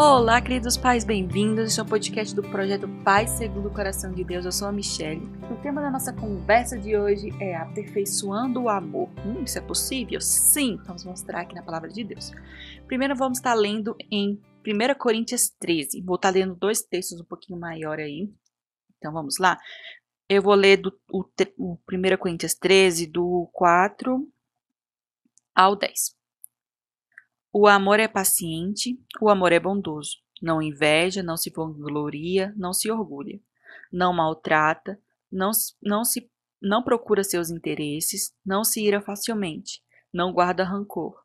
Olá, queridos pais, bem-vindos. Este é o podcast do projeto Pai Segundo o Coração de Deus. Eu sou a Michelle. O tema da nossa conversa de hoje é aperfeiçoando o amor. Hum, isso é possível? Sim, vamos mostrar aqui na palavra de Deus. Primeiro vamos estar lendo em 1 Coríntios 13. Vou estar lendo dois textos um pouquinho maior aí. Então vamos lá. Eu vou ler do, o, o 1 Coríntios 13, do 4 ao 10. O amor é paciente, o amor é bondoso. Não inveja, não se vangloria, não se orgulha. Não maltrata, não, não se não procura seus interesses, não se ira facilmente, não guarda rancor.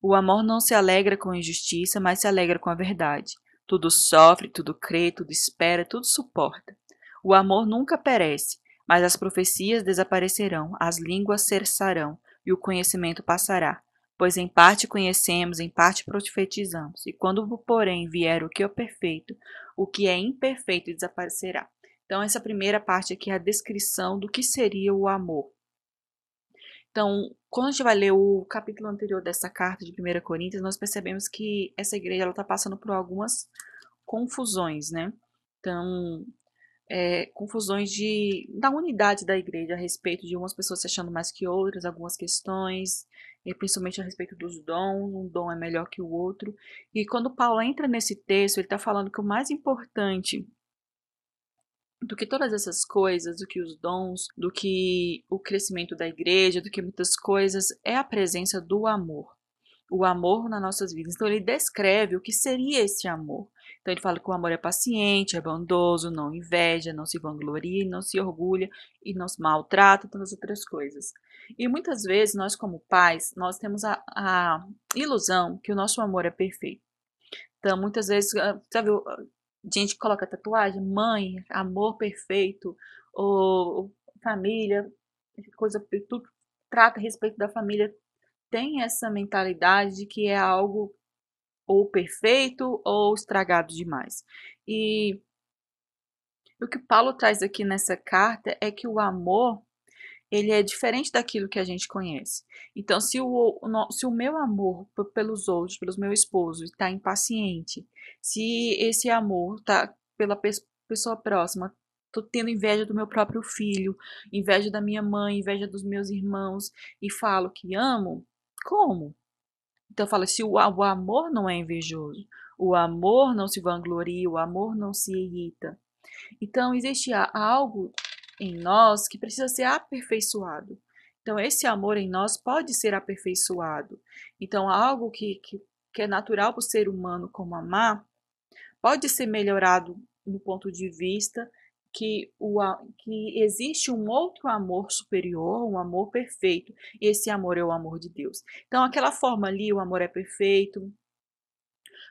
O amor não se alegra com injustiça, mas se alegra com a verdade. Tudo sofre, tudo crê, tudo espera, tudo suporta. O amor nunca perece, mas as profecias desaparecerão, as línguas cessarão e o conhecimento passará Pois em parte conhecemos, em parte profetizamos. E quando, porém, vier o que é perfeito, o que é imperfeito desaparecerá. Então, essa primeira parte aqui é a descrição do que seria o amor. Então, quando a gente vai ler o capítulo anterior dessa carta de 1 Coríntios, nós percebemos que essa igreja está passando por algumas confusões, né? Então, é, confusões de, da unidade da igreja a respeito de umas pessoas se achando mais que outras, algumas questões, principalmente a respeito dos dons, um dom é melhor que o outro. E quando Paulo entra nesse texto, ele está falando que o mais importante do que todas essas coisas, do que os dons, do que o crescimento da igreja, do que muitas coisas, é a presença do amor. O amor nas nossas vidas. Então ele descreve o que seria esse amor. Então ele fala que o amor é paciente, é bondoso, não inveja, não se vangloria, não se orgulha e não se maltrata, tantas outras coisas. E muitas vezes nós como pais, nós temos a, a ilusão que o nosso amor é perfeito. Então muitas vezes, ah, sabe, gente coloca tatuagem, mãe, amor perfeito, ou família, coisa, tudo trata a respeito da família, tem essa mentalidade de que é algo ou perfeito ou estragado demais. E o que Paulo traz aqui nessa carta é que o amor ele é diferente daquilo que a gente conhece. Então, se o, se o meu amor pelos outros, pelos meu esposo, está impaciente, se esse amor está pela pessoa próxima, estou tendo inveja do meu próprio filho, inveja da minha mãe, inveja dos meus irmãos, e falo que amo, como? Então fala, se o, o amor não é invejoso, o amor não se vangloria, o amor não se irrita. Então existe algo em nós que precisa ser aperfeiçoado. Então esse amor em nós pode ser aperfeiçoado. Então algo que, que, que é natural para o ser humano como amar, pode ser melhorado no ponto de vista que, o, que existe um outro amor superior, um amor perfeito, e esse amor é o amor de Deus. Então, aquela forma ali, o amor é perfeito,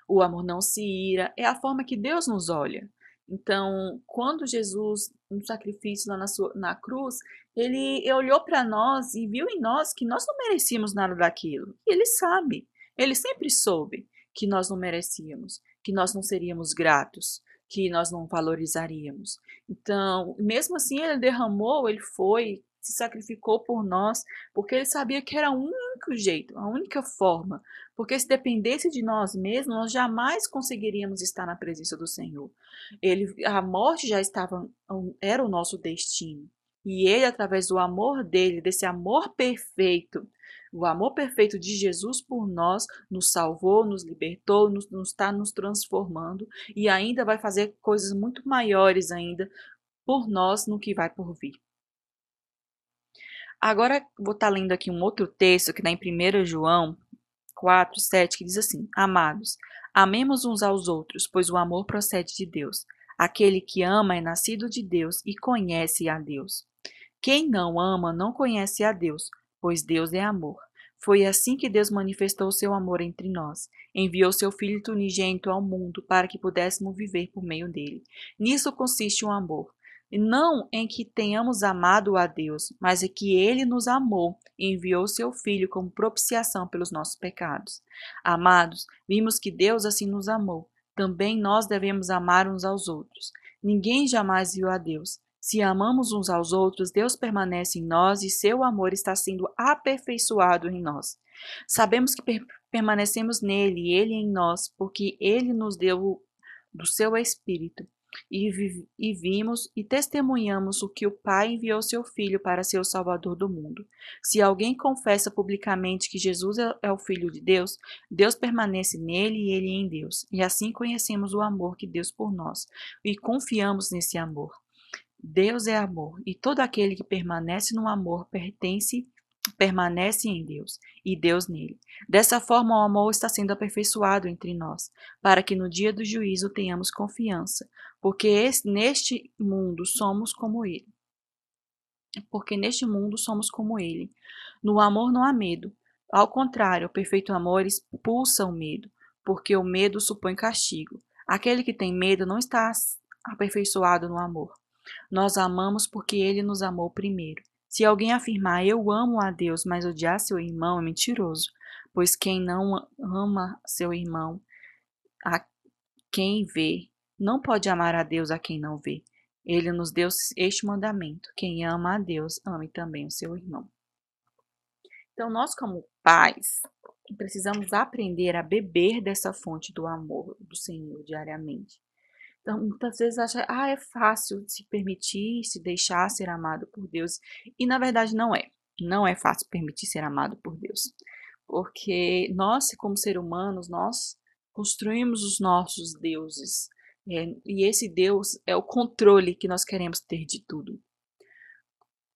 o amor não se ira, é a forma que Deus nos olha. Então, quando Jesus, no sacrifício lá na, sua, na cruz, ele olhou para nós e viu em nós que nós não merecíamos nada daquilo. E ele sabe, ele sempre soube que nós não merecíamos, que nós não seríamos gratos que nós não valorizaríamos. Então, mesmo assim, ele derramou, ele foi, se sacrificou por nós, porque ele sabia que era o único jeito, a única forma. Porque se dependesse de nós mesmos, nós jamais conseguiríamos estar na presença do Senhor. Ele, a morte já estava, era o nosso destino. E ele, através do amor dele, desse amor perfeito, o amor perfeito de Jesus por nós nos salvou, nos libertou, nos, está nos transformando e ainda vai fazer coisas muito maiores ainda por nós no que vai por vir. Agora vou estar tá lendo aqui um outro texto que está em 1 João 4, 7, que diz assim: Amados, amemos uns aos outros, pois o amor procede de Deus. Aquele que ama é nascido de Deus e conhece a Deus. Quem não ama não conhece a Deus, pois Deus é amor. Foi assim que Deus manifestou seu amor entre nós. Enviou seu Filho unigênito ao mundo para que pudéssemos viver por meio dele. Nisso consiste o amor. Não em que tenhamos amado a Deus, mas em que ele nos amou e enviou seu Filho como propiciação pelos nossos pecados. Amados, vimos que Deus assim nos amou. Também nós devemos amar uns aos outros. Ninguém jamais viu a Deus. Se amamos uns aos outros, Deus permanece em nós e seu amor está sendo aperfeiçoado em nós. Sabemos que permanecemos nele e ele em nós, porque ele nos deu do seu Espírito. E, vi e, vimos e testemunhamos o que o Pai enviou seu Filho para ser o Salvador do mundo. Se alguém confessa publicamente que Jesus é, é o Filho de Deus, Deus permanece nele e ele em Deus. E assim conhecemos o amor que Deus por nós e confiamos nesse amor. Deus é amor, e todo aquele que permanece no amor pertence permanece em Deus e Deus nele. Dessa forma, o amor está sendo aperfeiçoado entre nós, para que no dia do juízo tenhamos confiança, porque neste mundo somos como ele. Porque neste mundo somos como ele. No amor não há medo. Ao contrário, o perfeito amor expulsa o medo, porque o medo supõe castigo. Aquele que tem medo não está aperfeiçoado no amor. Nós amamos porque ele nos amou primeiro. Se alguém afirmar eu amo a Deus, mas odiar seu irmão, é mentiroso, pois quem não ama seu irmão, a quem vê, não pode amar a Deus a quem não vê. Ele nos deu este mandamento: quem ama a Deus, ame também o seu irmão. Então, nós, como pais, precisamos aprender a beber dessa fonte do amor do Senhor diariamente. Então, muitas vezes acha, ah, é fácil se permitir, se deixar ser amado por Deus. E na verdade não é. Não é fácil permitir ser amado por Deus. Porque nós, como seres humanos, nós construímos os nossos deuses. É, e esse Deus é o controle que nós queremos ter de tudo.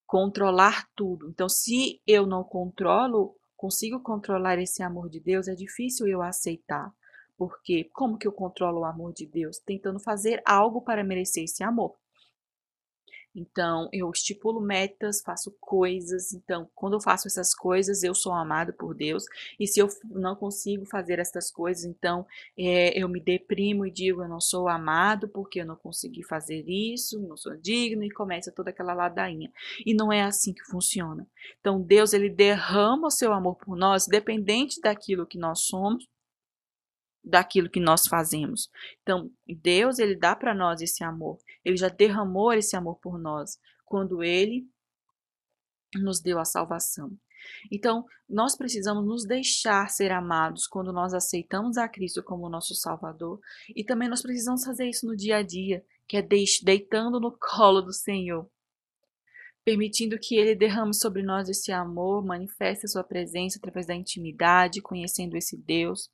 Controlar tudo. Então, se eu não controlo, consigo controlar esse amor de Deus, é difícil eu aceitar. Porque como que eu controlo o amor de Deus? Tentando fazer algo para merecer esse amor. Então, eu estipulo metas, faço coisas. Então, quando eu faço essas coisas, eu sou amado por Deus. E se eu não consigo fazer essas coisas, então é, eu me deprimo e digo: eu não sou amado porque eu não consegui fazer isso, não sou digno, e começa toda aquela ladainha. E não é assim que funciona. Então, Deus, ele derrama o seu amor por nós, dependente daquilo que nós somos daquilo que nós fazemos. Então, Deus, ele dá para nós esse amor. Ele já derramou esse amor por nós quando ele nos deu a salvação. Então, nós precisamos nos deixar ser amados quando nós aceitamos a Cristo como nosso Salvador. E também nós precisamos fazer isso no dia a dia, que é deitando no colo do Senhor. Permitindo que Ele derrame sobre nós esse amor, manifeste a sua presença através da intimidade, conhecendo esse Deus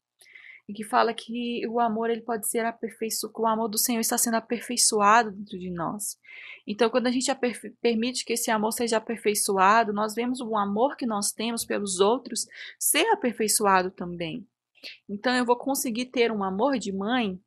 e que fala que o amor ele pode ser aperfeiçoado, o amor do Senhor está sendo aperfeiçoado dentro de nós. Então, quando a gente permite que esse amor seja aperfeiçoado, nós vemos o amor que nós temos pelos outros ser aperfeiçoado também. Então, eu vou conseguir ter um amor de mãe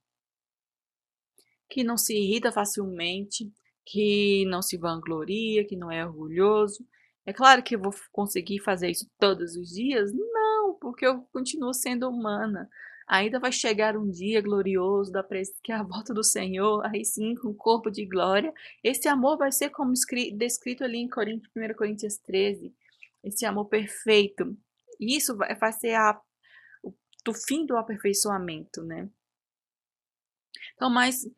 que não se irrita facilmente, que não se vangloria, que não é orgulhoso. É claro que eu vou conseguir fazer isso todos os dias? Não, porque eu continuo sendo humana. Ainda vai chegar um dia glorioso da que é a volta do Senhor, aí sim, com corpo de glória. Esse amor vai ser como descrito ali em 1 Coríntios 13, esse amor perfeito. Isso vai, vai ser a, o, o fim do aperfeiçoamento, né? Então, mas,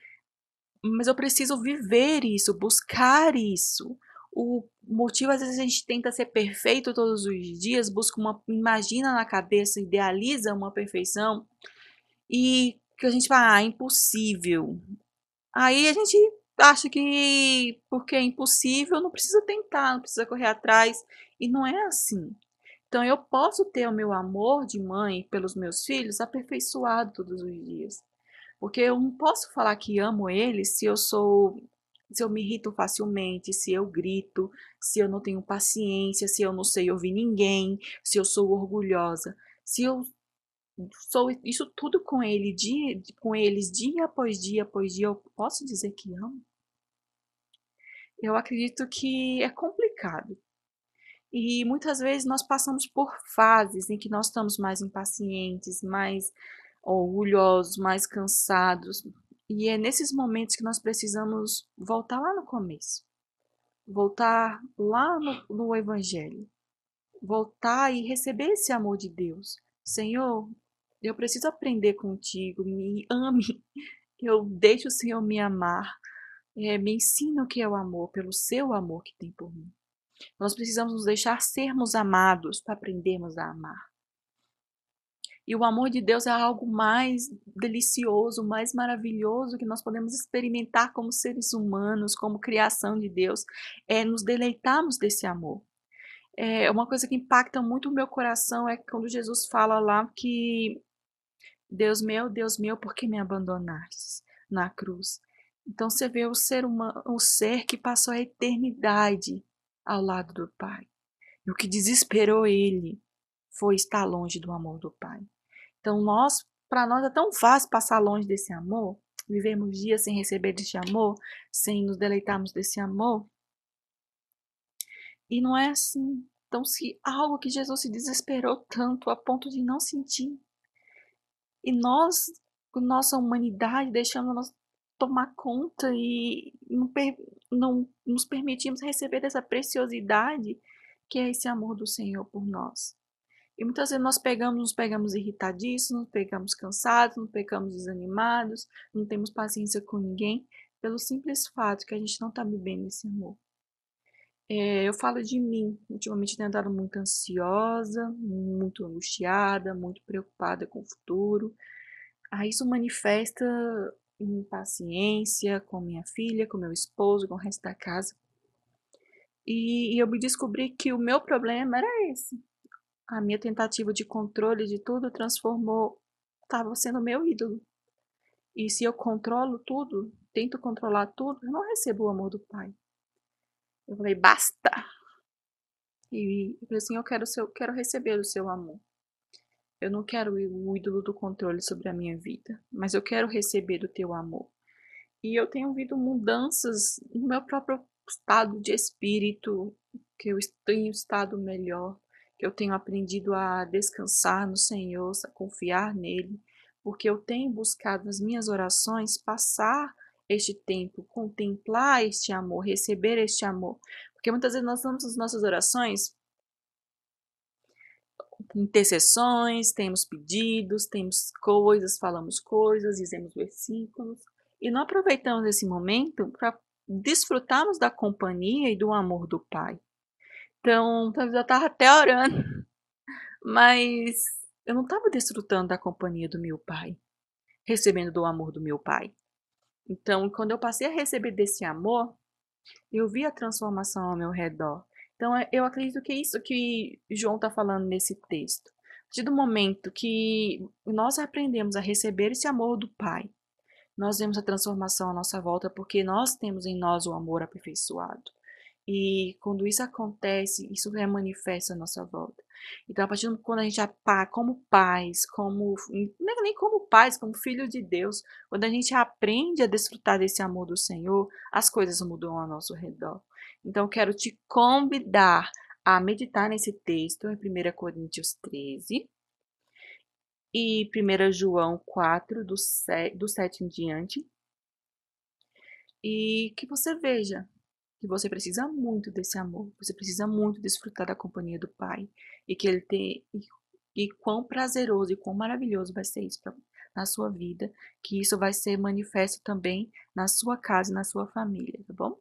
mas eu preciso viver isso, buscar isso o motivo, às vezes, a gente tenta ser perfeito todos os dias, busca uma. imagina na cabeça, idealiza uma perfeição e que a gente fala, ah, impossível. Aí a gente acha que porque é impossível, não precisa tentar, não precisa correr atrás. E não é assim. Então eu posso ter o meu amor de mãe pelos meus filhos aperfeiçoado todos os dias. Porque eu não posso falar que amo eles se eu sou se eu me irrito facilmente, se eu grito, se eu não tenho paciência, se eu não sei ouvir ninguém, se eu sou orgulhosa, se eu sou isso tudo com ele dia, com eles dia após dia após dia, eu posso dizer que amo? Eu acredito que é complicado. E muitas vezes nós passamos por fases em que nós estamos mais impacientes, mais orgulhosos, mais cansados, e é nesses momentos que nós precisamos voltar lá no começo, voltar lá no, no Evangelho, voltar e receber esse amor de Deus. Senhor, eu preciso aprender contigo, me ame, eu deixo o Senhor me amar, é, me ensina o que é o amor, pelo seu amor que tem por mim. Nós precisamos nos deixar sermos amados para aprendermos a amar. E o amor de Deus é algo mais delicioso, mais maravilhoso que nós podemos experimentar como seres humanos, como criação de Deus, é nos deleitarmos desse amor. É uma coisa que impacta muito o meu coração é quando Jesus fala lá que Deus meu, Deus meu, por que me abandonaste na cruz? Então você vê o ser humano, o ser que passou a eternidade ao lado do Pai. E o que desesperou ele foi estar longe do amor do Pai. Então nós, para nós é tão fácil passar longe desse amor, vivemos dias sem receber desse amor, sem nos deleitarmos desse amor. E não é assim. Então, se algo que Jesus se desesperou tanto a ponto de não sentir, e nós, com nossa humanidade, deixamos nós tomar conta e não, não nos permitimos receber dessa preciosidade que é esse amor do Senhor por nós. E muitas vezes nós pegamos, nos pegamos irritadíssimos, nos pegamos cansados, nos pegamos desanimados, não temos paciência com ninguém, pelo simples fato que a gente não está vivendo esse amor. É, eu falo de mim, ultimamente tenho andado muito ansiosa, muito angustiada, muito preocupada com o futuro. Aí isso manifesta impaciência com minha filha, com meu esposo, com o resto da casa. E, e eu me descobri que o meu problema era esse. A minha tentativa de controle de tudo transformou, estava sendo meu ídolo. E se eu controlo tudo, tento controlar tudo, eu não recebo o amor do Pai. Eu falei, basta! E eu falei assim, eu quero, seu, quero receber o seu amor. Eu não quero o ídolo do controle sobre a minha vida, mas eu quero receber o teu amor. E eu tenho visto mudanças no meu próprio estado de espírito, que eu tenho estado melhor, que eu tenho aprendido a descansar no Senhor, a confiar nele, porque eu tenho buscado nas minhas orações passar este tempo, contemplar este amor, receber este amor. Porque muitas vezes nós estamos nas nossas orações intercessões, temos pedidos, temos coisas, falamos coisas, dizemos versículos, e não aproveitamos esse momento para desfrutarmos da companhia e do amor do Pai. Então, talvez eu estava até orando, mas eu não estava desfrutando da companhia do meu Pai, recebendo do amor do meu Pai. Então, quando eu passei a receber desse amor, eu vi a transformação ao meu redor. Então, é, eu acredito que é isso que João está falando nesse texto. A partir do momento que nós aprendemos a receber esse amor do Pai, nós vemos a transformação à nossa volta porque nós temos em nós o amor aperfeiçoado. E quando isso acontece, isso é manifesta à nossa volta. Então, a partir do quando a gente é como pais, como é nem como pais, como filho de Deus, quando a gente aprende a desfrutar desse amor do Senhor, as coisas mudam ao nosso redor. Então, quero te convidar a meditar nesse texto em 1 Coríntios 13 e 1 João 4, do 7, do 7 em diante. E que você veja que você precisa muito desse amor, você precisa muito desfrutar da companhia do Pai e que ele tem e, e quão prazeroso e quão maravilhoso vai ser isso pra, na sua vida, que isso vai ser manifesto também na sua casa e na sua família, tá bom?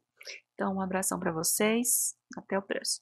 Então, um abração para vocês, até o próximo.